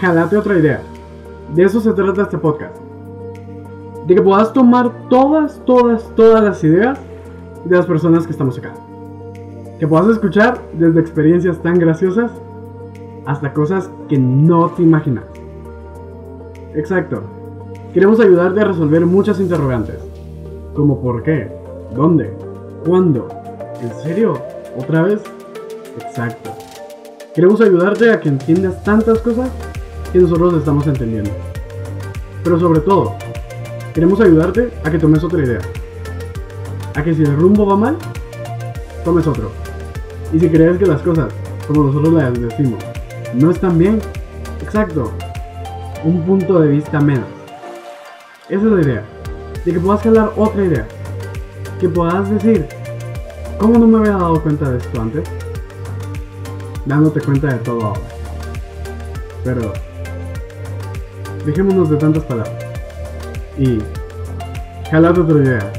jalate otra idea. De eso se trata este podcast. De que puedas tomar todas, todas, todas las ideas de las personas que estamos acá. Que puedas escuchar desde experiencias tan graciosas hasta cosas que no te imaginas. Exacto. Queremos ayudarte a resolver muchas interrogantes. Como por qué, dónde, cuándo, en serio, otra vez. Exacto. Queremos ayudarte a que entiendas tantas cosas que nosotros estamos entendiendo. Pero sobre todo, queremos ayudarte a que tomes otra idea. A que si el rumbo va mal, tomes otro. Y si crees que las cosas, como nosotros las decimos, no están bien, exacto, un punto de vista menos. Esa es la idea. De que puedas jalar otra idea. Que puedas decir, ¿cómo no me había dado cuenta de esto antes? Dándote cuenta de todo ahora. Pero, dejémonos de tantas palabras. Y, jalad otra idea.